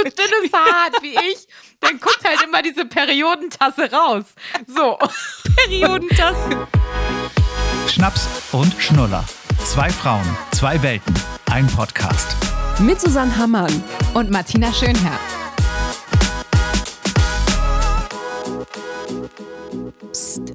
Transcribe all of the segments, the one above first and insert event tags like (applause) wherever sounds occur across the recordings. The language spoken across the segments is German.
so dünnes Haar hat wie ich, dann guckt halt immer diese Periodentasse raus. So. (laughs) Periodentasse. Schnaps und Schnuller. Zwei Frauen, zwei Welten, ein Podcast. Mit Susanne Hammann und Martina Schönherr. Psst.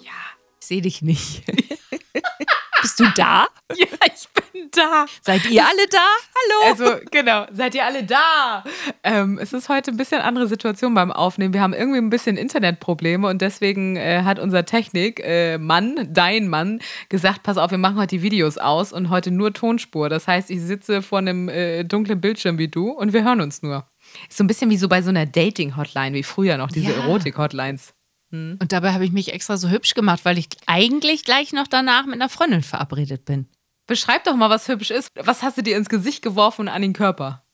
Ja, ich sehe dich nicht. (laughs) Bist du da? (laughs) Ja, ich bin da. Seid ihr alle da? Hallo. Also, genau, seid ihr alle da? Ähm, es ist heute ein bisschen andere Situation beim Aufnehmen. Wir haben irgendwie ein bisschen Internetprobleme und deswegen äh, hat unser Technik-Mann, äh, dein Mann, gesagt: Pass auf, wir machen heute die Videos aus und heute nur Tonspur. Das heißt, ich sitze vor einem äh, dunklen Bildschirm wie du und wir hören uns nur. Ist so ein bisschen wie so bei so einer Dating-Hotline, wie früher noch, diese ja. Erotik-Hotlines. Hm. Und dabei habe ich mich extra so hübsch gemacht, weil ich eigentlich gleich noch danach mit einer Freundin verabredet bin. Beschreib doch mal, was hübsch ist. Was hast du dir ins Gesicht geworfen und an den Körper?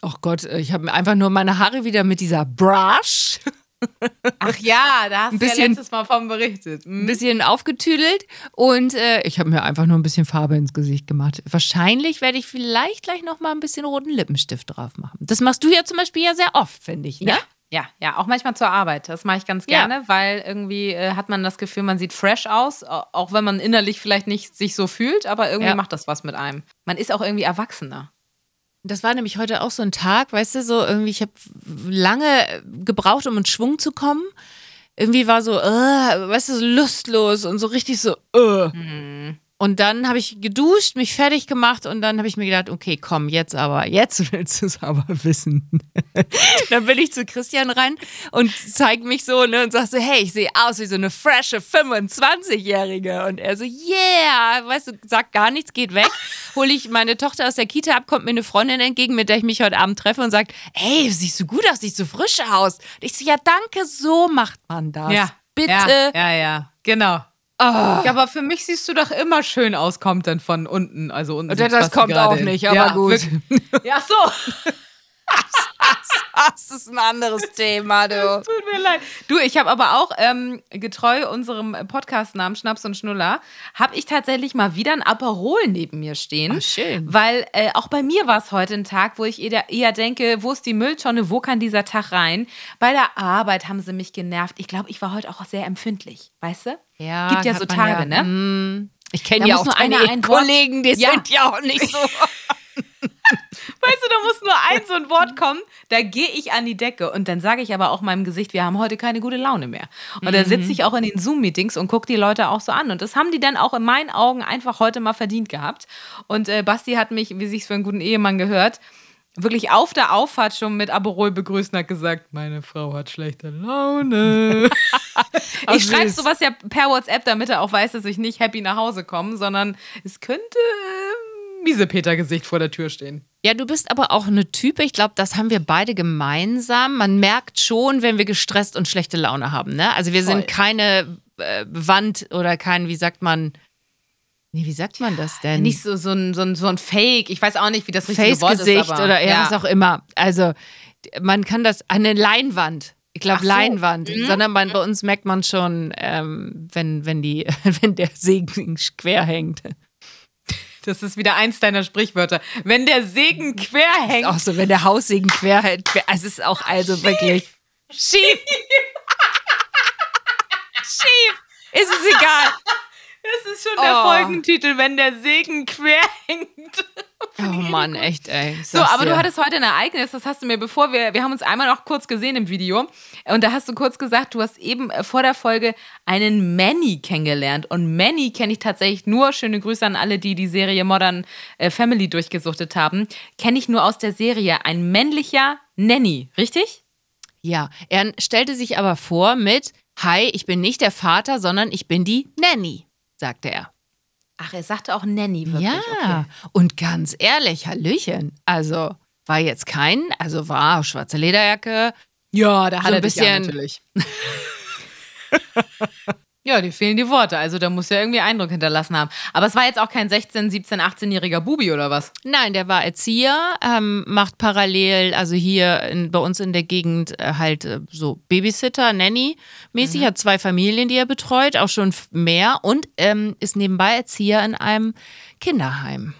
Ach Gott, ich habe einfach nur meine Haare wieder mit dieser Brush. (laughs) Ach ja, da hast ein bisschen, du ja letztes Mal von berichtet. Ein mhm. bisschen aufgetüdelt und äh, ich habe mir einfach nur ein bisschen Farbe ins Gesicht gemacht. Wahrscheinlich werde ich vielleicht gleich noch mal ein bisschen roten Lippenstift drauf machen. Das machst du ja zum Beispiel ja sehr oft, finde ich. Ne? Ja, ja, ja, auch manchmal zur Arbeit. Das mache ich ganz gerne, ja. weil irgendwie äh, hat man das Gefühl, man sieht fresh aus, auch wenn man innerlich vielleicht nicht sich so fühlt, aber irgendwie ja. macht das was mit einem. Man ist auch irgendwie erwachsener. Das war nämlich heute auch so ein Tag, weißt du, so irgendwie, ich habe lange gebraucht, um in Schwung zu kommen. Irgendwie war so, uh, weißt du, so lustlos und so richtig so, uh. Mhm. Und dann habe ich geduscht, mich fertig gemacht und dann habe ich mir gedacht, okay, komm, jetzt aber, jetzt (laughs) willst du es aber wissen. (laughs) dann bin ich zu Christian rein und zeige mich so ne, und sag so, hey, ich sehe aus wie so eine frische 25-Jährige. Und er so, yeah, weißt du, sagt gar nichts, geht weg. Hole ich meine Tochter aus der Kita ab, kommt mir eine Freundin entgegen, mit der ich mich heute Abend treffe und sagt, hey, siehst du gut aus, siehst du frisch aus. Und ich so, ja, danke, so macht man das. Ja. Bitte. Ja, ja, ja. genau. Oh. Ja, aber für mich siehst du doch immer schön aus, kommt dann von unten. Also unten. Das, das kommt auch nicht, aber ja, gut. Ja, so. (laughs) das ist ein anderes Thema, du. Tut mir leid. Du, ich habe aber auch ähm, getreu unserem Podcast-Namen Schnaps und Schnuller, habe ich tatsächlich mal wieder ein Aperol neben mir stehen. Ach, schön. Weil äh, auch bei mir war es heute ein Tag, wo ich eher, eher denke, wo ist die Mülltonne, wo kann dieser Tag rein? Bei der Arbeit haben sie mich genervt. Ich glaube, ich war heute auch sehr empfindlich, weißt du? Ja. Gibt ja so Tage, ja, ne? Ich kenne ja auch nur eine Kollegen, die ja. sind ja auch nicht so. (laughs) (laughs) Weißt du, da muss nur ein so ein Wort kommen, da gehe ich an die Decke und dann sage ich aber auch meinem Gesicht, wir haben heute keine gute Laune mehr. Und mhm. dann sitze ich auch in den Zoom-Meetings und gucke die Leute auch so an. Und das haben die dann auch in meinen Augen einfach heute mal verdient gehabt. Und äh, Basti hat mich, wie sich für einen guten Ehemann gehört, wirklich auf der Auffahrt schon mit Aperol begrüßt und hat gesagt, meine Frau hat schlechte Laune. (laughs) ich schreibe sowas ja per WhatsApp, damit er auch weiß, dass ich nicht happy nach Hause komme, sondern es könnte äh, miese Peter-Gesicht vor der Tür stehen. Ja, du bist aber auch eine Type, ich glaube, das haben wir beide gemeinsam. Man merkt schon, wenn wir gestresst und schlechte Laune haben. Ne? Also wir Voll. sind keine äh, Wand oder kein, wie sagt man, Nee, wie sagt man das denn? Nicht so, so, ein, so, ein, so ein Fake. Ich weiß auch nicht, wie das richtige Wort ist. Face-Gesicht oder ja, was auch immer. Also, man kann das, eine Leinwand. Ich glaube, so. Leinwand. Mhm. Sondern man, bei uns merkt man schon, ähm, wenn, wenn, die, (laughs) wenn der Segen quer hängt. Das ist wieder eins deiner Sprichwörter. Wenn der Segen quer hängt. Auch so, wenn der Haussegen quer hängt. Es ist auch also Schief. wirklich schief. schief. Ist es egal. Das ist schon oh. der Folgentitel, wenn der Segen quer hängt. (laughs) Oh Mann, echt, ey. So, aber dir. du hattest heute ein Ereignis, das hast du mir, bevor wir, wir haben uns einmal noch kurz gesehen im Video und da hast du kurz gesagt, du hast eben äh, vor der Folge einen Manny kennengelernt und Manny kenne ich tatsächlich nur, schöne Grüße an alle, die die Serie Modern äh, Family durchgesuchtet haben, kenne ich nur aus der Serie, ein männlicher Nanny, richtig? Ja, er stellte sich aber vor mit, hi, ich bin nicht der Vater, sondern ich bin die Nanny sagte er. Ach, er sagte auch Nanny wirklich. Ja, okay. und ganz ehrlich, Hallöchen. Also war jetzt kein, also war schwarze Lederjacke. Ja, da hat so ein bisschen. Ja, natürlich. (laughs) Ja, dir fehlen die Worte. Also da muss ja irgendwie Eindruck hinterlassen haben. Aber es war jetzt auch kein 16, 17, 18-jähriger Bubi oder was? Nein, der war Erzieher, ähm, macht parallel, also hier in, bei uns in der Gegend äh, halt äh, so Babysitter, Nanny-mäßig, mhm. hat zwei Familien, die er betreut, auch schon mehr und ähm, ist nebenbei Erzieher in einem Kinderheim.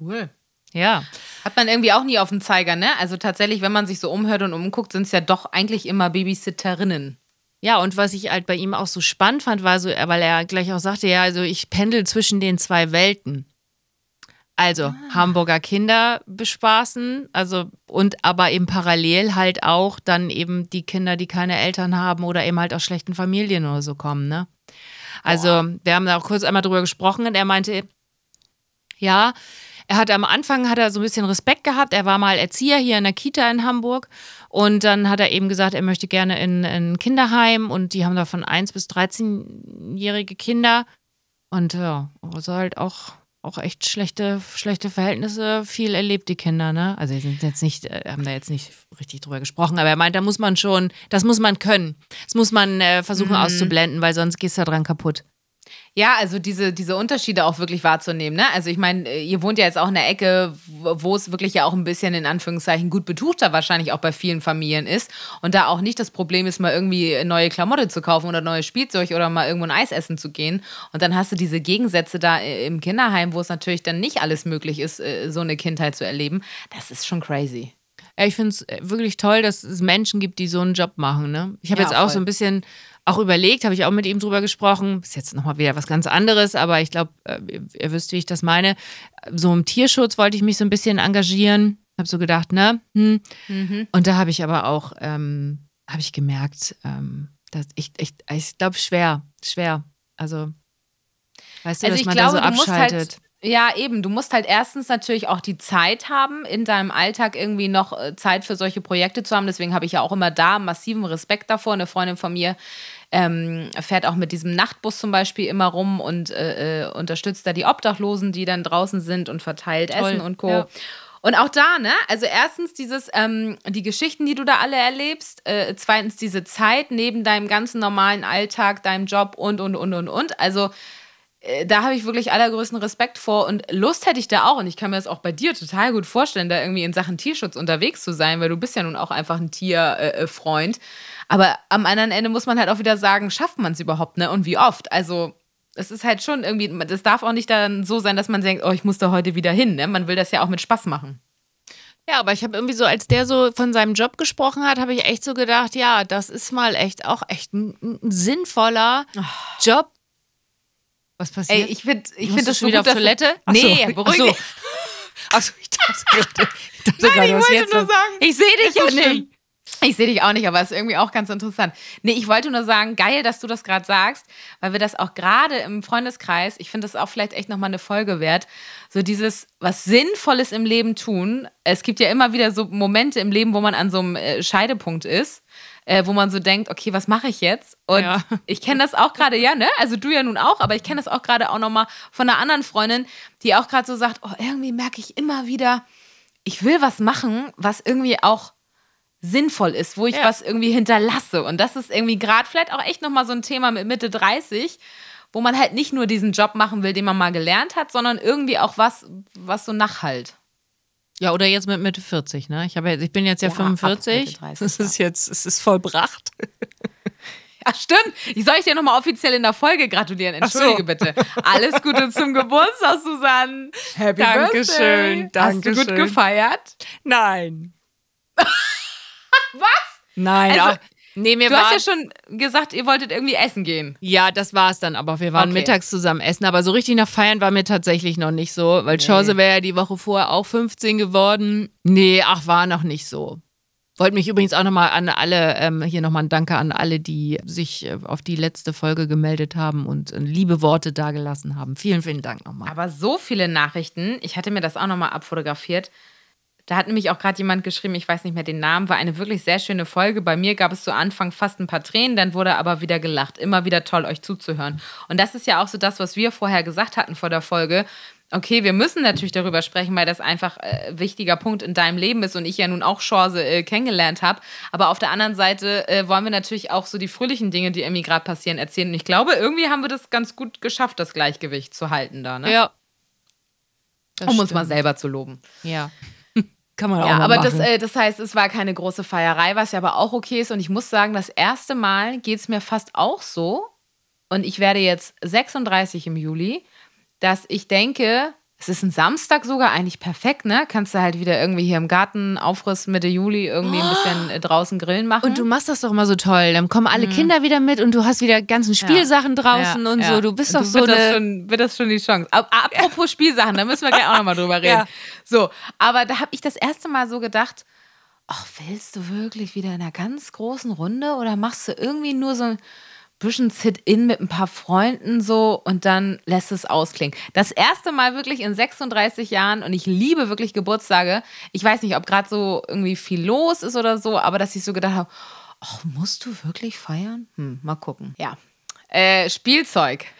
Cool. Ja. Hat man irgendwie auch nie auf dem Zeiger, ne? Also tatsächlich, wenn man sich so umhört und umguckt, sind es ja doch eigentlich immer Babysitterinnen. Ja, und was ich halt bei ihm auch so spannend fand, war so, weil er gleich auch sagte, ja, also ich pendel zwischen den zwei Welten. Also Ah. Hamburger Kinder bespaßen, also und aber eben parallel halt auch dann eben die Kinder, die keine Eltern haben oder eben halt aus schlechten Familien oder so kommen, ne? Also, wir haben da auch kurz einmal drüber gesprochen und er meinte, ja, er hat am Anfang hat er so ein bisschen Respekt gehabt. Er war mal Erzieher hier in der Kita in Hamburg und dann hat er eben gesagt, er möchte gerne in in ein Kinderheim und die haben da von 1 bis 13-jährige Kinder und ja, also halt auch auch echt schlechte schlechte Verhältnisse viel erlebt die Kinder, ne? Also wir sind jetzt nicht äh, haben da jetzt nicht richtig drüber gesprochen, aber er meint, da muss man schon, das muss man können. Das muss man äh, versuchen auszublenden, weil sonst gehst du da dran kaputt. Ja, also diese, diese Unterschiede auch wirklich wahrzunehmen. Ne? Also ich meine, ihr wohnt ja jetzt auch in der Ecke, wo wo es wirklich ja auch ein bisschen in Anführungszeichen gut betuchter wahrscheinlich auch bei vielen Familien ist. Und da auch nicht das Problem ist, mal irgendwie neue Klamotte zu kaufen oder neues Spielzeug oder mal irgendwo ein Eis essen zu gehen. Und dann hast du diese Gegensätze da äh, im Kinderheim, wo es natürlich dann nicht alles möglich ist, äh, so eine Kindheit zu erleben. Das ist schon crazy. Ja, ich finde es wirklich toll, dass es Menschen gibt, die so einen Job machen. Ne? Ich habe Ja, jetzt auch voll. so ein bisschen auch überlegt, habe ich auch mit ihm drüber gesprochen. Ist jetzt nochmal wieder was ganz anderes, aber ich glaube, äh, ihr wisst, wie ich das meine. So im Tierschutz wollte ich mich so ein bisschen engagieren. Habe so gedacht, ne? Hm. Und da habe ich aber auch, ähm, habe ich gemerkt, ähm, dass ich, ich, ich glaube, schwer, schwer. Also, weißt du, Also dass ich man glaube, da so du musst abschaltet. halt, ja eben, du musst halt erstens natürlich auch die Zeit haben, in deinem Alltag irgendwie noch äh, Zeit für solche Projekte zu haben. Deswegen habe ich ja auch immer da massiven Respekt davor. Eine Freundin von mir ähm, fährt auch mit diesem Nachtbus zum Beispiel immer rum und äh, äh, unterstützt da die Obdachlosen, die dann draußen sind und verteilt Toll, Essen und Co. ja. Und auch da, ne? Also erstens dieses, ähm, die Geschichten, die du da alle erlebst. Äh, zweitens diese Zeit neben deinem ganzen normalen Alltag, deinem Job und, und, und, und, und. Also da habe ich wirklich allergrößten Respekt vor und Lust hätte ich da auch. Und ich kann mir das auch bei dir total gut vorstellen, da irgendwie in Sachen Tierschutz unterwegs zu sein, weil du bist ja nun auch einfach ein Tierfreund. Äh. Aber am anderen Ende muss man halt auch wieder sagen, schafft man es überhaupt, ne? Und wie oft? Also es ist halt schon irgendwie, das darf auch nicht dann so sein, dass man denkt, oh, ich muss da heute wieder hin. Ne? Man will das ja auch mit Spaß machen. Ja, aber ich habe irgendwie so, als der so von seinem Job gesprochen hat, habe ich echt so gedacht, ja, das ist mal echt auch echt ein, ein sinnvoller Job. Was passiert? Ey, ich finde ich find das schon so wieder gut, auf Toilette? Du, nee, Ach so. beruhig (laughs) Ach dich. Achso, ich dachte (laughs) gerade, ich dachte gerade, ich wollte jetzt nur sagen, Ich sehe dich ja schlimm. nicht. Ich sehe dich auch nicht, aber es ist irgendwie auch ganz interessant. Nee, ich wollte nur sagen, geil, dass du das gerade sagst, weil wir das auch gerade im Freundeskreis, ich finde das auch vielleicht echt nochmal eine Folge wert, so dieses, was Sinnvolles im Leben tun. Es gibt ja immer wieder so Momente im Leben, wo man an so einem äh, Scheidepunkt ist, äh, wo man so denkt, okay, was mache ich jetzt? Und Ja. ich kenne das auch gerade, ja, ne? Also du ja nun auch, aber ich kenne das auch gerade auch nochmal von einer anderen Freundin, die auch gerade so sagt, oh, irgendwie merke ich immer wieder, ich will was machen, was irgendwie auch sinnvoll ist, wo ich Ja. was irgendwie hinterlasse. Und das ist irgendwie gerade vielleicht auch echt nochmal so ein Thema mit Mitte 30, wo man halt nicht nur diesen Job machen will, den man mal gelernt hat, sondern irgendwie auch was, was so nachhalt. Ja, oder jetzt mit Mitte 40, ne? Ich, habe jetzt, ich bin jetzt ja, Ja, ab 45. Mitte 30, das ist jetzt, es ist vollbracht. (laughs) Ja, stimmt. Ich soll ich dir nochmal offiziell in der Folge gratulieren. Entschuldige so. bitte. Alles Gute zum Geburtstag, Susanne. Happy Dankeschön, Birthday. Hast du gut Dankeschön. gefeiert? Nein. (laughs) Was? Nein, Also, ach, nee, mir Du war, hast ja schon gesagt, ihr wolltet irgendwie essen gehen. Ja, das war es dann aber. Wir waren Okay. mittags zusammen essen, aber so richtig nach Feiern war mir tatsächlich noch nicht so, weil Chance wäre ja die Woche vorher auch 15 geworden. Nee, ach, war noch nicht so. Wollte mich übrigens auch nochmal an alle, ähm, hier nochmal ein Danke an alle, die sich äh, auf die letzte Folge gemeldet haben und äh, liebe Worte dagelassen haben. Vielen, vielen Dank nochmal. Aber so viele Nachrichten, ich hatte mir das auch nochmal abfotografiert. Da hat nämlich auch gerade jemand geschrieben, ich weiß nicht mehr den Namen, war eine wirklich sehr schöne Folge. Bei mir gab es zu Anfang fast ein paar Tränen, dann wurde aber wieder gelacht. Immer wieder toll, euch zuzuhören. Und das ist ja auch so das, was wir vorher gesagt hatten vor der Folge. Okay, wir müssen natürlich darüber sprechen, weil das einfach äh, ein wichtiger Punkt in deinem Leben ist und ich ja nun auch Chance äh, kennengelernt habe. Aber auf der anderen Seite äh, wollen wir natürlich auch so die fröhlichen Dinge, die irgendwie gerade passieren, erzählen. Und ich glaube, irgendwie haben wir das ganz gut geschafft, das Gleichgewicht zu halten da. Ne? Ja. Das um uns mal stimmt. selber zu loben. Ja. Kann man auch Ja, aber machen. das, äh, das heißt, es war keine große Feierei, was ja aber auch okay ist. Und ich muss sagen, das erste Mal geht es mir fast auch so. Und ich werde jetzt 36 im Juli, dass ich denke, es ist ein Samstag sogar, eigentlich perfekt, ne? Kannst du halt wieder irgendwie hier im Garten Aufriss Mitte Juli irgendwie ein bisschen äh, draußen grillen machen. Und du machst das doch immer so toll. Dann kommen alle Kinder wieder mit und du hast wieder ganzen Spielsachen draußen Ja, und ja. so. Du bist doch so wird das, eine. schon, wird das schon die Chance. Ab, apropos Spielsachen, da müssen wir gleich auch nochmal drüber (laughs) reden. Ja. So, aber da habe ich das erste Mal so gedacht, ach, willst du wirklich wieder in einer ganz großen Runde oder machst du irgendwie nur so ein bisschen Sit-In mit ein paar Freunden so und dann lässt es ausklingen. Das erste Mal wirklich in 36 Jahren und ich liebe wirklich Geburtstage. Ich weiß nicht, ob gerade so irgendwie viel los ist oder so, aber dass ich so gedacht habe, ach, musst du wirklich feiern? Hm, mal gucken. Ja. Äh, Spielzeug. (laughs)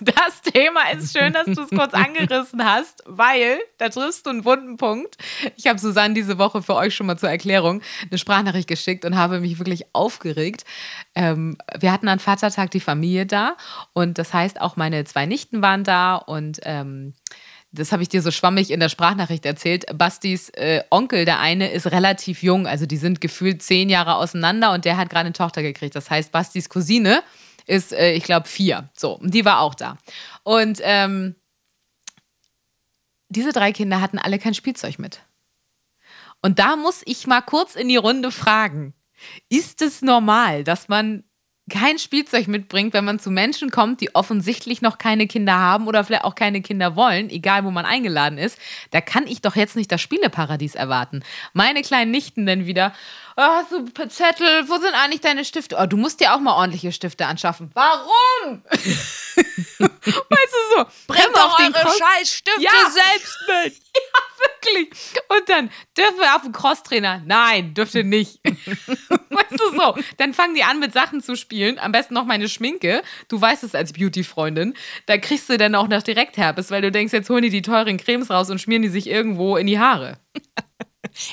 Das Thema ist schön, dass du es kurz (laughs) angerissen hast, weil da triffst du einen wunden Punkt. Ich habe Susanne diese Woche für euch schon mal zur Erklärung eine Sprachnachricht geschickt und habe mich wirklich aufgeregt. Ähm, wir hatten an Vatertag die Familie da und das heißt, auch meine zwei Nichten waren da und ähm, das habe ich dir so schwammig in der Sprachnachricht erzählt. Bastis äh, Onkel, der eine, ist relativ jung. Also die sind gefühlt zehn Jahre auseinander und der hat gerade eine Tochter gekriegt. Das heißt, Bastis Cousine ist, äh, ich glaube, vier. So, die war auch da. Und ähm, diese drei Kinder hatten alle kein Spielzeug mit. Und da muss ich mal kurz in die Runde fragen. Ist es normal, dass man kein Spielzeug mitbringt, wenn man zu Menschen kommt, die offensichtlich noch keine Kinder haben oder vielleicht auch keine Kinder wollen, egal wo man eingeladen ist, da kann ich doch jetzt nicht das Spieleparadies erwarten. Meine kleinen Nichten denn wieder, hast du Zettel, wo sind eigentlich deine Stifte? Oh, du musst dir auch mal ordentliche Stifte anschaffen. Warum? (laughs) weißt du so, Bringt doch eure Scheißstifte Ja. selbst (laughs) mit. Wirklich. Und dann dürfen wir auf den Crosstrainer. Nein, dürfte nicht. (laughs) weißt du so? Dann fangen die an mit Sachen zu spielen. Am besten noch meine Schminke. Du weißt es als Beauty-Freundin. Da kriegst du dann auch noch direkt Herpes, weil du denkst, jetzt holen die die teuren Cremes raus und schmieren die sich irgendwo in die Haare.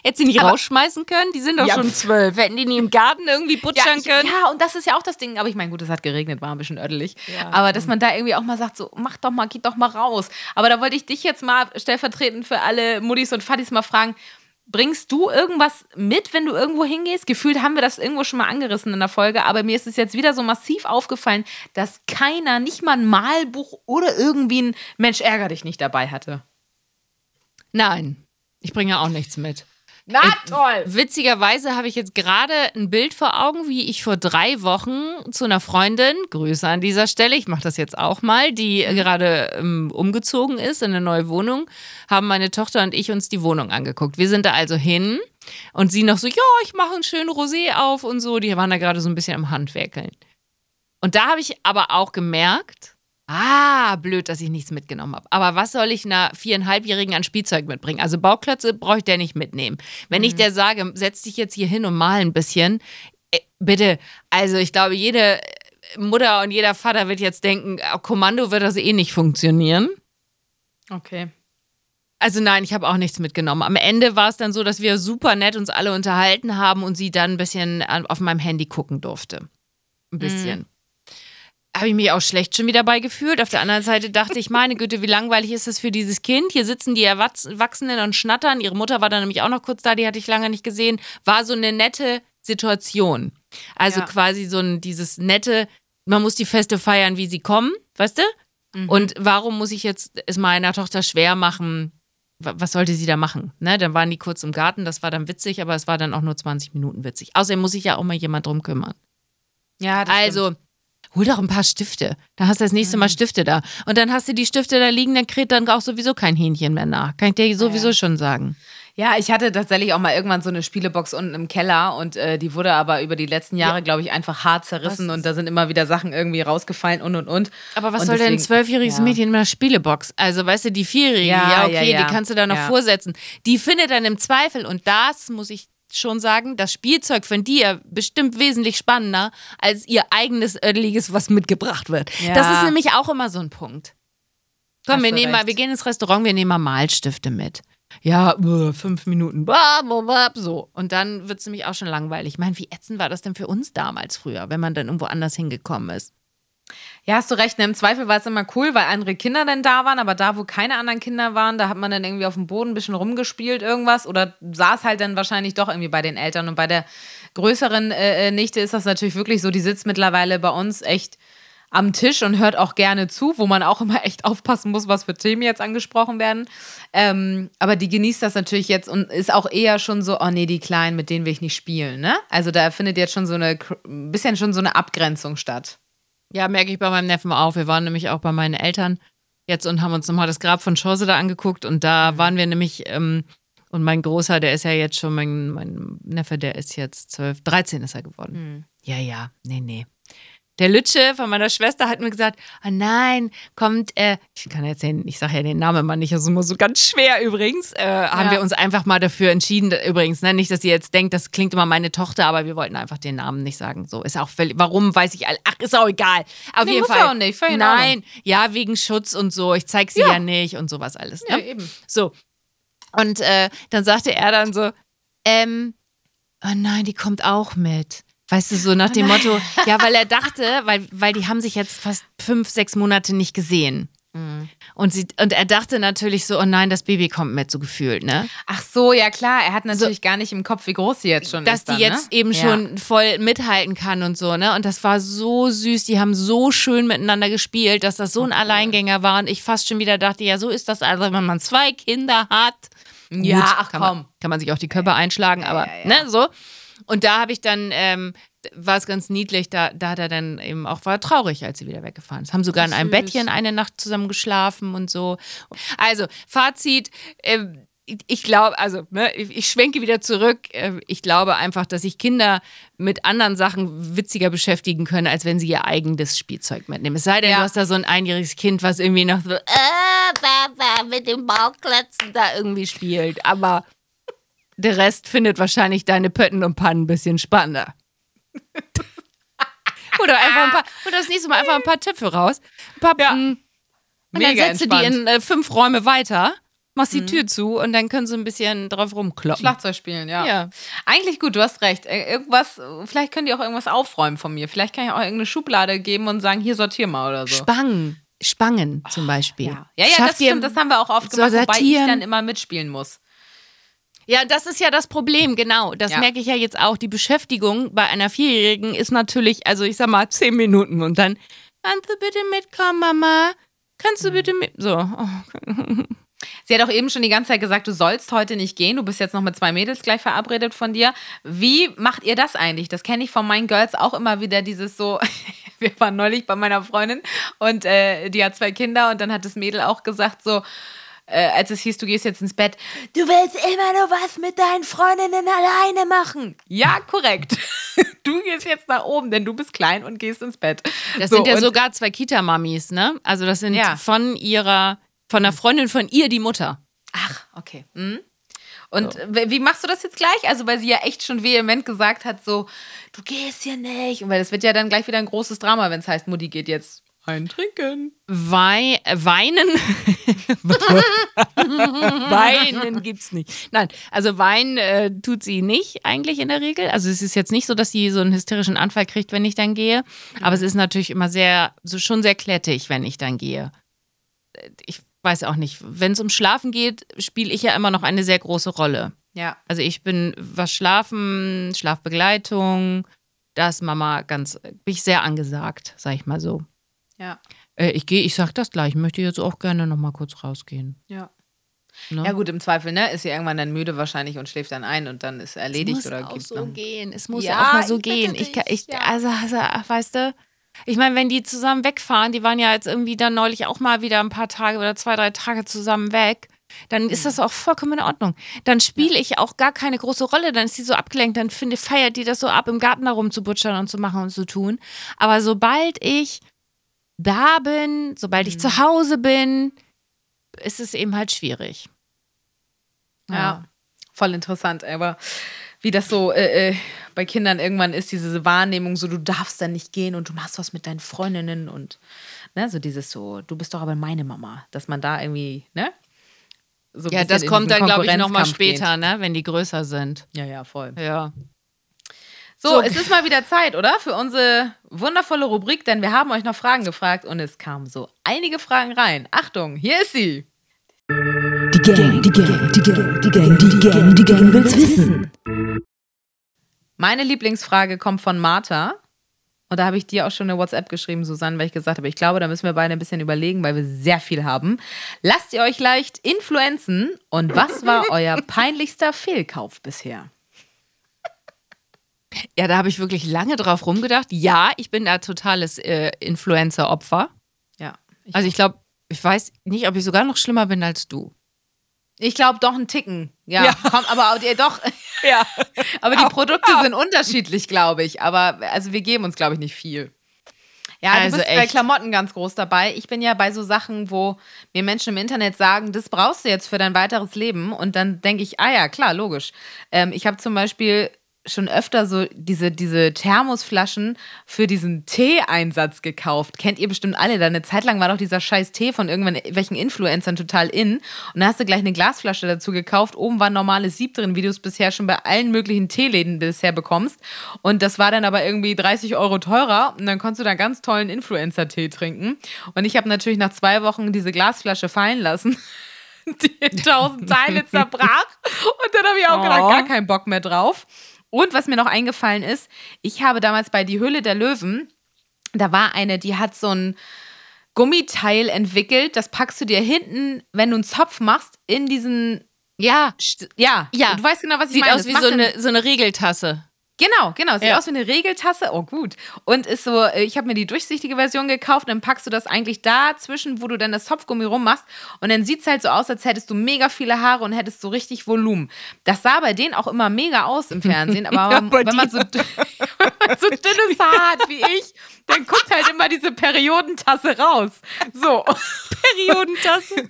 Hätte sie nicht rausschmeißen können? Die sind doch Ja, schon zwölf. Hätten die nie im Garten irgendwie butschern ich, können? ja, und das ist ja auch das Ding. Aber ich meine, gut, es hat geregnet, war ein bisschen ödelig. Aber dass man da irgendwie auch mal sagt, so, mach doch mal, geht doch mal raus. Aber da wollte ich dich jetzt mal stellvertretend für alle Muttis und Fattis mal fragen, bringst du irgendwas mit, wenn du irgendwo hingehst? Gefühlt haben wir das irgendwo schon mal angerissen in der Folge, aber mir ist es jetzt wieder so massiv aufgefallen, dass keiner, nicht mal ein Malbuch oder irgendwie ein Mensch ärger dich nicht dabei hatte. Nein, ich bringe auch nichts mit. Na Äh, toll! Witzigerweise habe ich jetzt gerade ein Bild vor Augen, wie ich vor drei Wochen zu einer Freundin, Grüße an dieser Stelle, ich mache das jetzt auch mal, die gerade ähm, umgezogen ist in eine neue Wohnung, haben meine Tochter und ich uns die Wohnung angeguckt. Wir sind da also hin und sie noch so, ja, ich mache einen schönen Rosé auf und so. Die waren da gerade so ein bisschen am Handwerkeln. Und da habe ich aber auch gemerkt, Ah, blöd, dass ich nichts mitgenommen habe. Aber was soll ich einer viereinhalbjährigen an Spielzeug mitbringen? Also Bauklötze brauche ich der nicht mitnehmen. Wenn ich der sage, setz dich jetzt hier hin und mal ein bisschen, äh, bitte, also ich glaube, jede Mutter und jeder Vater wird jetzt denken, äh, Kommando wird das eh nicht funktionieren. Okay. Also nein, ich habe auch nichts mitgenommen. Am Ende war es dann so, dass wir super nett uns alle unterhalten haben und sie dann ein bisschen auf meinem Handy gucken durfte. Ein bisschen. Habe ich mich auch schlecht schon wieder bei gefühlt. Auf der anderen Seite dachte ich, meine Güte, wie langweilig ist das für dieses Kind? Hier sitzen die Erwachs- Erwachsenen und schnattern. Ihre Mutter war dann nämlich auch noch kurz da, die hatte ich lange nicht gesehen. War so eine nette Situation. Also Ja. quasi so ein dieses nette, man muss die Feste feiern, wie sie kommen, weißt du? Und warum muss ich jetzt es meiner Tochter schwer machen? Wa- Was sollte sie da machen? Ne, dann waren die kurz im Garten, das war dann witzig, aber es war dann auch nur 20 Minuten witzig. Außerdem muss sich ja auch mal jemand drum kümmern. Ja, das Also, hol doch ein paar Stifte. Da hast du das nächste Mal Stifte da. Und dann hast du die Stifte da liegen, dann kräht dann auch sowieso kein Hähnchen mehr nach. Kann ich dir sowieso schon sagen. Ja, ich hatte tatsächlich auch mal irgendwann so eine Spielebox unten im Keller und äh, die wurde aber über die letzten Jahre, glaube ich, einfach hart zerrissen Was? und da sind immer wieder Sachen irgendwie rausgefallen und und und. Aber was Und soll denn ein deswegen- zwölfjähriges ja. Mädchen mit einer Spielebox? Also, weißt du, die Vierjährige, Ja, ja, ja, okay, ja. die kannst du da noch Ja. vorsetzen. Die findet dann im Zweifel, und das muss ich schon sagen, das Spielzeug von dir bestimmt wesentlich spannender als ihr eigenes Ödeliges, was mitgebracht wird. Ja. Das ist nämlich auch immer so ein Punkt. Komm, Hast wir nehmen mal, recht. wir gehen ins Restaurant, wir nehmen mal Malstifte mit. Ja, äh, fünf Minuten, so. Und dann wird es nämlich auch schon langweilig. Ich meine, wie ätzend war das denn für uns damals früher, wenn man dann irgendwo anders hingekommen ist? Ja, hast du recht. Ne? Im Zweifel war es immer cool, weil andere Kinder dann da waren, aber da, wo keine anderen Kinder waren, da hat man dann irgendwie auf dem Boden ein bisschen rumgespielt, irgendwas oder saß halt dann wahrscheinlich doch irgendwie bei den Eltern. Und bei der größeren äh, äh, Nichte ist das natürlich wirklich so, die sitzt mittlerweile bei uns echt am Tisch und hört auch gerne zu, wo man auch (laughs) immer echt aufpassen muss, was für Themen jetzt angesprochen werden. Ähm, aber die genießt das natürlich jetzt und ist auch eher schon so, oh nee, die Kleinen, mit denen will ich nicht spielen, ne? Also da findet jetzt schon so eine, ein bisschen schon so eine Abgrenzung statt. Ja, merke ich bei meinem Neffen auch. Wir waren nämlich auch bei meinen Eltern jetzt und haben uns nochmal das Grab von Chance da angeguckt und da mhm. waren wir nämlich, ähm, und mein Großer, der ist ja jetzt schon, mein, mein Neffe, der ist jetzt 12, 13 ist er geworden. Mhm. Ja, ja, nee, nee. Der Lütsche von meiner Schwester hat mir gesagt, ah nein, kommt, äh, ich kann jetzt den, ich sage ja den Namen mal nicht, das ist immer so ganz schwer übrigens, äh, ja. haben wir uns einfach mal dafür entschieden, übrigens, ne, nicht, dass ihr jetzt denkt, das klingt immer meine Tochter, aber wir wollten einfach den Namen nicht sagen. So, ist auch völlig, warum, weiß ich, ach, ist auch egal. Auf nee, jeden Fall. Auch nicht, nein, ja, wegen Schutz und so, ich zeig sie ja, ja nicht und sowas alles. Ne? Ja, eben. So. Und äh, dann sagte er dann so, ähm, oh nein, die kommt auch mit. Weißt du, so nach dem Motto, (laughs) ja, weil er dachte, weil, weil die haben sich jetzt fast fünf, sechs Monate nicht gesehen. Mhm. Und, sie, und er dachte natürlich so, oh nein, das Baby kommt mit, so gefühlt, ne? Ach so, ja klar, er hat natürlich so, gar nicht im Kopf, wie groß sie jetzt schon dass ist. Dass die dann, jetzt ne? eben ja. schon voll mithalten kann und so, ne? Und das war so süß, die haben so schön miteinander gespielt, dass das so ein Alleingänger war und ich fast schon wieder dachte, ja, so ist das also, wenn man zwei Kinder hat. Ja, Gut, ach kann komm. Man, kann man sich auch die Köpfe einschlagen, aber, ja, ja, ne, so. Und da habe ich dann, ähm, war es ganz niedlich, da, da hat er dann eben auch, war traurig, als sie wieder weggefahren ist. Haben sogar in einem Bettchen eine Nacht zusammen geschlafen und so. Also, Fazit, äh, ich glaube, also, ne, ich schwenke wieder zurück. Ähm, ich glaube einfach, dass sich Kinder mit anderen Sachen witziger beschäftigen können, als wenn sie ihr eigenes Spielzeug mitnehmen. Es sei denn, ja. du hast da so ein einjähriges Kind, was irgendwie noch so äh, mit dem Bauchklötzen da irgendwie spielt. Aber der Rest findet wahrscheinlich deine Pötten und Pannen ein bisschen spannender. (laughs) oder einfach ein paar, oder das nächste Mal einfach ein paar Töpfe raus. Ein paar, ja. und dann setzt du die in äh, fünf Räume weiter, machst die mhm. Tür zu und dann können sie ein bisschen drauf rumkloppen. Schlagzeug spielen, ja. ja. Eigentlich gut, du hast recht. Äh, irgendwas, vielleicht können die auch irgendwas aufräumen von mir. Vielleicht kann ich auch irgendeine Schublade geben und sagen, hier sortier mal oder so. Spangen. Spangen zum Beispiel. Ja, ja, ja das stimmt, das haben wir auch oft gemacht, wobei ich dann immer mitspielen muss. Ja, das ist ja das Problem, genau. Das ja. merke ich ja jetzt auch. Die Beschäftigung bei einer Vierjährigen ist natürlich, also ich sag mal, zehn Minuten und dann, kannst du bitte mitkommen, Mama? Kannst du bitte mit. So. Oh. Sie hat auch eben schon die ganze Zeit gesagt, du sollst heute nicht gehen. Du bist jetzt noch mit zwei Mädels gleich verabredet von dir. Wie macht ihr das eigentlich? Das kenne ich von meinen Girls auch immer wieder, dieses so. (laughs) Wir waren neulich bei meiner Freundin und äh, die hat zwei Kinder und dann hat das Mädel auch gesagt so, äh, als es hieß, du gehst jetzt ins Bett, du willst immer nur was mit deinen Freundinnen alleine machen. Ja, korrekt. (laughs) Du gehst jetzt nach oben, denn du bist klein und gehst ins Bett. Das so, sind ja sogar zwei Kita-Mamis, ne? Also das sind ja. von ihrer, von einer Freundin von ihr die Mutter. Ach, okay. Mhm. Und so. wie machst du das jetzt gleich? Also, weil sie ja echt schon vehement gesagt hat, so, du gehst hier nicht. Und weil das wird ja dann gleich wieder ein großes Drama, wenn es heißt, Mutti geht jetzt ein Trinken. Wei weinen. (laughs) weinen gibt's nicht. Nein, also weinen äh, tut sie nicht eigentlich in der Regel. Also es ist jetzt nicht so, dass sie so einen hysterischen Anfall kriegt, wenn ich dann gehe. Aber es ist natürlich immer sehr, so schon sehr klettig, wenn ich dann gehe. Ich weiß auch nicht. Wenn es um Schlafen geht, spiele ich ja immer noch eine sehr große Rolle. Ja. Also ich bin, was Schlafen, Schlafbegleitung, da ist Mama ganz, bin ich sehr angesagt, sag ich mal so. Ja. Äh, ich gehe, ich sag das gleich, ich möchte jetzt auch gerne noch mal kurz rausgehen. Ja. Ne? Ja gut, im Zweifel, ne, ist sie irgendwann dann müde wahrscheinlich und schläft dann ein und dann ist erledigt es muss oder auch so noch... gehen. Es muss ja, auch mal so gehen. Ich, ich, ja. also, also, weißt du, ich meine, wenn die zusammen wegfahren, die waren ja jetzt irgendwie dann neulich auch mal wieder ein paar Tage oder zwei, drei Tage zusammen weg, dann ist das auch vollkommen in Ordnung. Dann spiele ich auch gar keine große Rolle, dann ist sie so abgelenkt, dann finde, feiert die das so ab, im Garten da rumzubutschern und zu machen und zu tun. Aber sobald ich da bin, sobald ich zu mhm. Hause bin, ist es eben halt schwierig. Ja, ja. voll interessant, aber wie das so äh, äh, bei Kindern irgendwann ist, diese Wahrnehmung, so du darfst dann nicht gehen und du machst was mit deinen Freundinnen und ne, so dieses so, du bist doch aber meine Mama, dass man da irgendwie, ne? So ja, das kommt dann, glaube ich, nochmal später, geht. ne, wenn die größer sind. Ja, ja, voll. Ja. So, es ist mal wieder Zeit, oder? Für unsere wundervolle Rubrik, denn wir haben euch noch Fragen gefragt und es kamen so einige Fragen rein. Achtung, hier ist sie. Die Gang, die Gang, die Gang, die Gang, die Gang, die Gang will's wissen. Meine Lieblingsfrage kommt von Martha. Und da habe ich dir auch schon eine WhatsApp geschrieben, Susanne, weil ich gesagt habe, ich glaube, da müssen wir beide ein bisschen überlegen, weil wir sehr viel haben. Lasst ihr euch leicht influenzen und was war euer peinlichster Fehlkauf bisher? Ja, da habe ich wirklich lange drauf rumgedacht. Ja, ich bin da totales äh, Influencer-Opfer. Ja. Ich, Also ich glaube, ich weiß nicht, ob ich sogar noch schlimmer bin als du. ich glaube doch einen Ticken. Ja, Ja. Komm, aber auch- ihr doch. (laughs) Ja. (laughs) Aber die Produkte (laughs) sind unterschiedlich, glaube ich. Aber also wir geben uns, glaube ich, nicht viel. Ja, Also du bist bei echt. Klamotten ganz groß dabei. Ich bin ja bei so Sachen, wo mir Menschen im Internet sagen, das brauchst du jetzt für dein weiteres Leben. Und dann denke ich, ah ja, klar, logisch. Ähm, ich habe zum Beispiel schon öfter so diese, diese Thermosflaschen für diesen Tee-Einsatz gekauft. Kennt ihr bestimmt alle. Da eine Zeit lang war doch dieser scheiß Tee von irgendwelchen Influencern total in. Und da hast du gleich eine Glasflasche dazu gekauft. Oben war ein normales Sieb drin, wie du es bisher schon bei allen möglichen Teeläden bisher bekommst. Und das war dann aber irgendwie 30 Euro teurer. Und dann konntest du da ganz tollen Influencer-Tee trinken. Und ich habe natürlich nach zwei Wochen diese Glasflasche fallen lassen. (laughs) Die in tausend Teile zerbrach. Und dann habe ich auch gedacht, Oh. gar keinen Bock mehr drauf. Und was mir noch eingefallen ist, ich habe damals bei Die Höhle der Löwen, da war eine, die hat so ein Gummiteil entwickelt, das packst du dir hinten, wenn du einen Zopf machst, in diesen, Ja, ja, Ja. du weißt genau, was ich sieht meine. aus Das wie so eine, so eine Regeltasse. Genau, genau. Sieht Ja. aus wie eine Regeltasse. Oh, gut. Und ist so, äh, ich habe mir die durchsichtige Version gekauft. Dann packst du das eigentlich da zwischen, wo du dann das Zopfgummi rummachst. Und dann sieht es halt so aus, als hättest du mega viele Haare und hättest so richtig Volumen. Das sah bei denen auch immer mega aus im Fernsehen. (laughs) Aber Ja, wenn, man so, (laughs) wenn man so dünnes Haar hat wie ich, (laughs) dann guckt halt immer diese Periodentasse raus. So. Periodentasse. (laughs) Und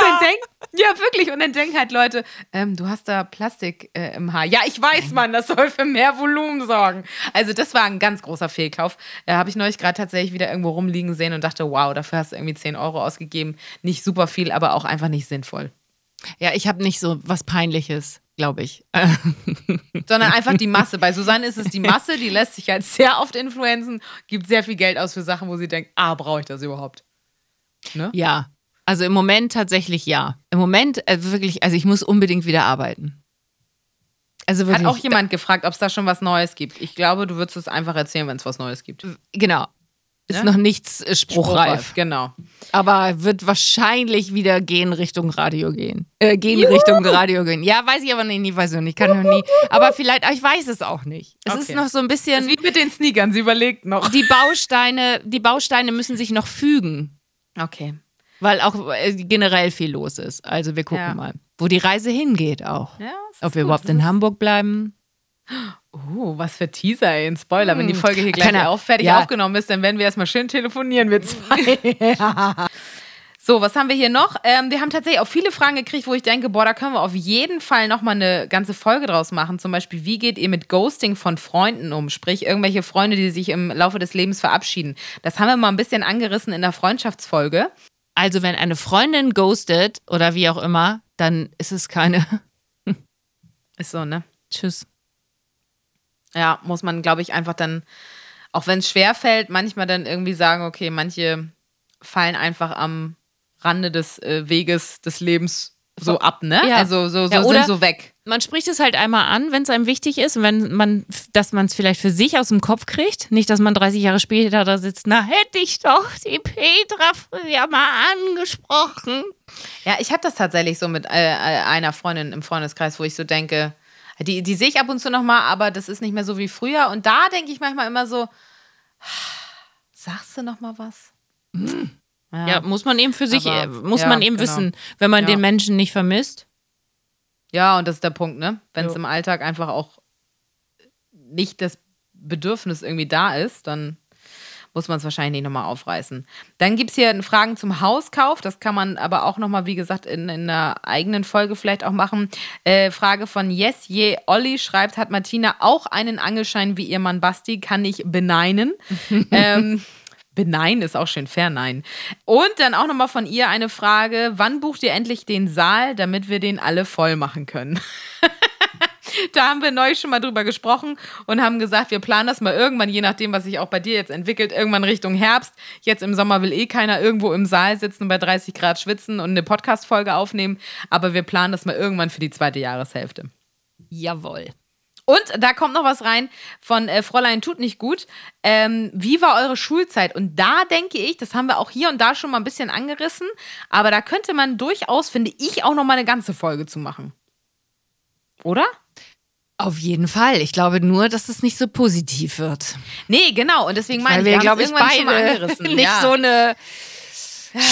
dann denk, ja, wirklich. Und dann denken halt Leute, ähm, du hast da Plastik äh, im Haar. Ja, ich weiß, Mann, das soll für mehr Volumen sorgen. Also, das war ein ganz großer Fehlkauf. Da habe ich neulich gerade tatsächlich wieder irgendwo rumliegen sehen und dachte, wow, dafür hast du irgendwie 10 Euro ausgegeben. Nicht super viel, aber auch einfach nicht sinnvoll. Ja, ich habe nicht so was Peinliches, glaube ich. (laughs) Sondern einfach die Masse. Bei Susanne ist es die Masse, die lässt sich halt sehr oft influenzen, gibt sehr viel Geld aus für Sachen, wo sie denkt, ah, brauche ich das überhaupt? Ne? Ja. Also im Moment tatsächlich ja. Im Moment äh, wirklich, also ich muss unbedingt wieder arbeiten. Also Hat wirklich. auch jemand gefragt, ob es da schon was Neues gibt. Ich glaube, du würdest es einfach erzählen, wenn es was Neues gibt. Genau. Ist Ja? noch nichts äh, spruchreif. Genau. Aber wird wahrscheinlich wieder gehen Richtung Radio gehen. Äh, gehen Richtung Radio gehen. Ja, weiß ich aber nicht, nie, weiß ich nicht. Kann noch nie. Aber vielleicht, ich weiß es auch nicht. Es ist Okay. noch so ein ist bisschen. wie mit den Sneakern, sie überlegt noch. Die Bausteine, die Bausteine müssen sich noch fügen, Okay. weil auch äh, generell viel los ist. Also wir gucken Ja. mal, wo die Reise hingeht auch. Ja, ist Ob wir gut. überhaupt in ist- Hamburg bleiben. (gasps) Oh, was für Teaser, ey, ein Spoiler. Wenn die Folge hier gleich Hm. Keine- fertig ja. aufgenommen ist, dann werden wir erstmal schön telefonieren, wir zwei. (laughs) (laughs) So, was haben wir hier noch? Ähm, wir haben tatsächlich auch viele Fragen gekriegt, wo ich denke, boah, da können wir auf jeden Fall nochmal eine ganze Folge draus machen. Zum Beispiel, wie geht ihr mit Ghosting von Freunden um? Sprich, irgendwelche Freunde, die sich im Laufe des Lebens verabschieden. Das haben wir mal ein bisschen angerissen in der Freundschaftsfolge. Also wenn eine Freundin ghostet oder wie auch immer, dann ist es keine (laughs) Ist so, ne? Tschüss. Ja, muss man, glaube ich, einfach dann, auch wenn es schwer fällt, manchmal dann irgendwie sagen, okay, manche fallen einfach am Rande des äh, Weges des Lebens so ab, ne? Ja. Also so, so Ja, oder- sind so weg. Man spricht es halt einmal an, wenn es einem wichtig ist und wenn man, dass man es vielleicht für sich aus dem Kopf kriegt. Nicht, dass man 30 Jahre später da sitzt, na hätte ich doch die Petra früher mal angesprochen. Ja, ich habe das tatsächlich so mit äh, äh, einer Freundin im Freundeskreis, wo ich so denke, die, die sehe ich ab und zu nochmal, aber das ist nicht mehr so wie früher. Und da denke ich manchmal immer so, sagst du nochmal was? Ja, muss man eben für sich, Aber- äh, muss ja, man eben genau. wissen, wenn man Ja. den Menschen nicht vermisst. Ja, und das ist der Punkt, ne? Wenn es im Alltag einfach auch nicht das Bedürfnis irgendwie da ist, dann muss man es wahrscheinlich nicht nochmal aufreißen. Dann gibt es hier Fragen zum Hauskauf. Das kann man aber auch nochmal, wie gesagt, in, in einer eigenen Folge vielleicht auch machen. Äh, Frage von Yes Je Olli schreibt, hat Martina auch einen Angelschein wie ihr Mann Basti? Kann ich beneinen? (laughs) ähm, Benein ist auch schön, vernein. Und dann auch nochmal von ihr eine Frage: Wann bucht ihr endlich den Saal, damit wir den alle voll machen können? (laughs) da haben wir neu schon mal drüber gesprochen und haben gesagt, wir planen das mal irgendwann, je nachdem, was sich auch bei dir jetzt entwickelt, irgendwann Richtung Herbst. Jetzt im Sommer will eh keiner irgendwo im Saal sitzen und bei 30 Grad schwitzen und eine Podcast-Folge aufnehmen. Aber wir planen das mal irgendwann für die zweite Jahreshälfte. Jawohl. Und da kommt noch was rein von äh, Fräulein tut nicht gut. Ähm, wie war eure Schulzeit? Und da denke ich, das haben wir auch hier und da schon mal ein bisschen angerissen, aber da könnte man durchaus, finde ich, auch noch mal eine ganze Folge zu machen. Oder? Auf jeden Fall. Ich glaube nur, dass es nicht so positiv wird. Nee, genau. Und deswegen meine Weil ich, wir, wir glaube ich, es irgendwann schon mal beide (laughs) nicht ja. so eine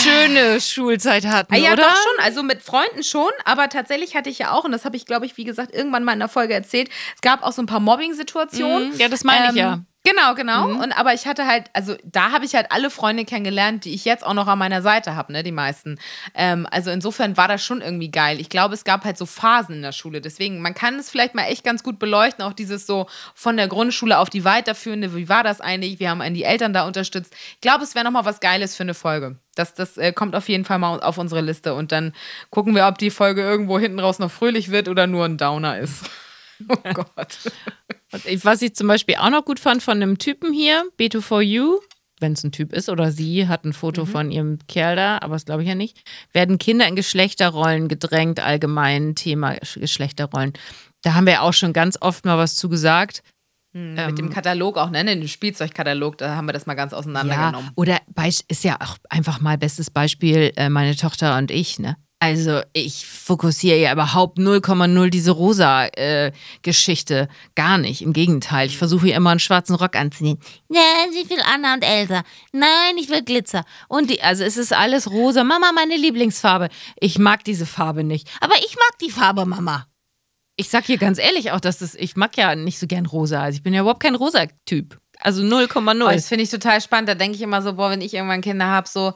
schöne Schulzeit hatten, Ah, ja, oder? doch schon. Also mit Freunden schon, aber tatsächlich hatte ich ja auch, und das habe ich, glaube ich, wie gesagt, irgendwann mal in der Folge erzählt, es gab auch so ein paar Mobbing-Situationen. Mhm, ja, das meine ich ja. Genau, genau. Und aber ich hatte halt, also da habe ich halt alle Freunde kennengelernt, die ich jetzt auch noch an meiner Seite habe, ne, die meisten. Ähm, also insofern war das schon irgendwie geil. Ich glaube, es gab halt so Phasen in der Schule. Deswegen, man kann es vielleicht mal echt ganz gut beleuchten, auch dieses so von der Grundschule auf die weiterführende, wie war das eigentlich? Wir haben einen die Eltern da unterstützt. Ich glaube, es wäre nochmal was Geiles für eine Folge. Das, das äh, kommt auf jeden Fall mal auf unsere Liste und dann gucken wir, ob die Folge irgendwo hinten raus noch fröhlich wird oder nur ein Downer ist. (laughs) Oh Gott. Was ich zum Beispiel auch noch gut fand von einem Typen hier, B24U, wenn es ein Typ ist oder sie hat ein Foto von ihrem Kerl da, aber das glaube ich ja nicht, werden Kinder in Geschlechterrollen gedrängt, allgemein Thema Sch- Geschlechterrollen. Da haben wir auch schon ganz oft mal was zu gesagt. Mit dem Katalog auch, ne? Den Spielzeugkatalog, da haben wir das mal ganz Ja, auseinandergenommen. oder Beis- ist ja auch einfach mal bestes Beispiel äh, meine Tochter und ich, ne? Also ich fokussiere ja überhaupt 0,0 diese rosa äh, Geschichte. Gar nicht. Im Gegenteil. Ich versuche ihr immer einen schwarzen Rock anzunehmen. Nein, ich will Anna und Elsa. Nein, ich will Glitzer. Und die, also es ist alles rosa. Mama, meine Lieblingsfarbe. Ich mag diese Farbe nicht. Aber ich mag die Farbe, Mama. Ich sag hier ganz ehrlich auch, dass das, ich mag ja nicht so gern rosa. Also ich bin ja überhaupt kein rosa Typ. Also 0,0. Oh, das finde ich total spannend. Da denke ich immer so, boah, wenn ich irgendwann Kinder habe, so.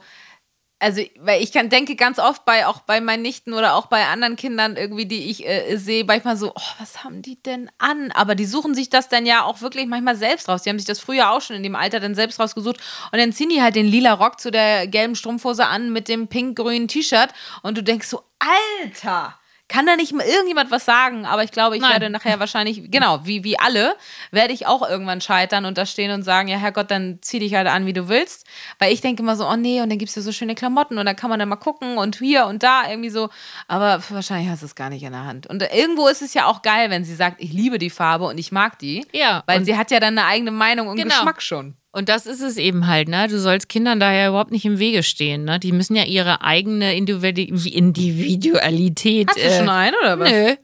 Also, weil ich kann, denke ganz oft bei, auch bei meinen Nichten oder auch bei anderen Kindern irgendwie, die ich äh, sehe, manchmal so, oh, was haben die denn an? Aber die suchen sich das dann ja auch wirklich manchmal selbst raus. Die haben sich das früher auch schon in dem Alter dann selbst rausgesucht. Und dann ziehen die halt den lila Rock zu der gelben Strumpfhose an mit dem pink-grünen T-Shirt. Und du denkst so, Alter! Kann da nicht mal irgendjemand was sagen? Aber ich glaube, ich Nein. werde nachher wahrscheinlich, genau, wie, wie alle, werde ich auch irgendwann scheitern und da stehen und sagen, ja, Herrgott, dann zieh dich halt an, wie du willst. Weil ich denke immer so, oh nee, und dann gibt's ja so schöne Klamotten und da kann man dann mal gucken und hier und da irgendwie so. Aber wahrscheinlich hast du es gar nicht in der Hand. Und irgendwo ist es ja auch geil, wenn sie sagt, ich liebe die Farbe und ich mag die. Ja, Weil sie hat ja dann eine eigene Meinung und Genau. Geschmack schon. Und das ist es eben halt, ne? Du sollst Kindern daher überhaupt nicht im Wege stehen, ne? Die müssen ja ihre eigene Individu Individualität. Hast du schon einen oder was? Nö.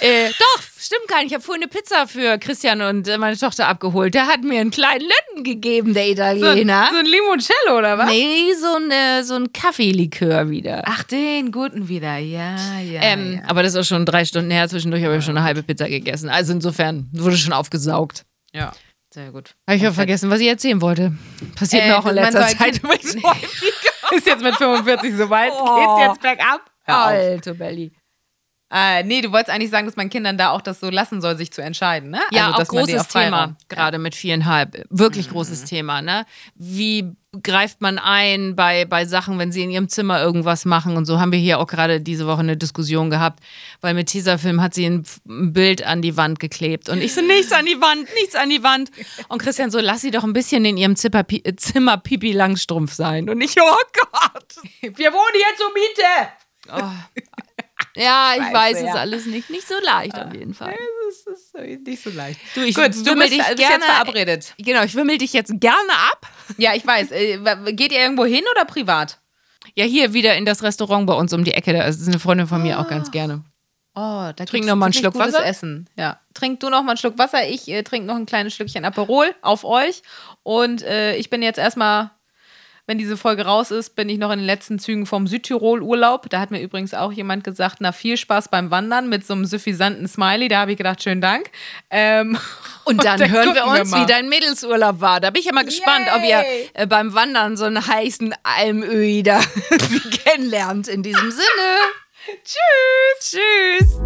äh, doch, stimmt gar nicht. Ich habe vorhin eine Pizza für Christian und äh, meine Tochter abgeholt. Der hat mir einen kleinen Lütten gegeben, der So, Italiener. so ein Limoncello oder was? nee, so ein, äh, so ein Kaffeelikör wieder. Ach, den guten wieder. Ja, ja. ähm, ja. Aber das ist auch schon drei Stunden her. Zwischendurch habe ich schon eine halbe Pizza gegessen. Also insofern wurde schon aufgesaugt. ja. Sehr gut. Habe ich auch vergessen, was ich erzählen wollte. Passiert Äh, mir auch in letzter Zeit übrigens (laughs) häufiger. (laughs) Ist jetzt mit 45 so weit? Oh. Geht's jetzt bergab? Alter Belly. Äh, nee, du wolltest eigentlich sagen, dass man Kindern da auch das so lassen soll, sich zu entscheiden, ne? Ja, also, auch großes Thema, gerade mit viereinhalb. Wirklich großes Thema, ne? Wie greift man ein bei, bei Sachen, wenn sie in ihrem Zimmer irgendwas machen und so haben wir hier auch gerade diese Woche eine Diskussion gehabt, weil mit Tesafilm hat sie ein, ein Bild an die Wand geklebt und ich so, nichts an die Wand, nichts an die Wand. Und Christian so, lass sie doch ein bisschen in ihrem äh, Zimmer Pipi Langstrumpf sein. Und ich, oh Gott. Wir wohnen hier zur Miete! Ja, ich weiß es ja. alles nicht. Nicht so leicht auf jeden Fall. Das ist nicht so leicht. Du, ich Gut, du bist, dich bist gerne- jetzt verabredet. Genau, ich wimmel dich jetzt gerne ab. Ja, ich weiß. Äh, Geht ihr irgendwo hin oder privat? Ja, hier wieder in das Restaurant bei uns um die Ecke. Da ist eine Freundin von mir auch ganz gerne. Oh, da Trink noch mal einen Schluck Wasser. Essen. Ja. Trink du noch mal einen Schluck Wasser. Ich äh, trinke noch ein kleines Schlückchen Aperol auf euch. Und äh, ich bin jetzt erstmal, wenn diese Folge raus ist, bin ich noch in den letzten Zügen vom Südtirol-Urlaub. Da hat mir übrigens auch jemand gesagt, na, viel Spaß beim Wandern mit so einem suffisanten Smiley. Da habe ich gedacht, schönen Dank. Ähm, (laughs) Und dann, (laughs) hören wir uns, mal. wie dein Mädelsurlaub war. Da bin ich ja mal gespannt, ob ihr Yay! äh, beim Wandern so einen heißen Almöhi da (laughs) kennenlernt. In diesem Sinne. Tschüss. Tschüss.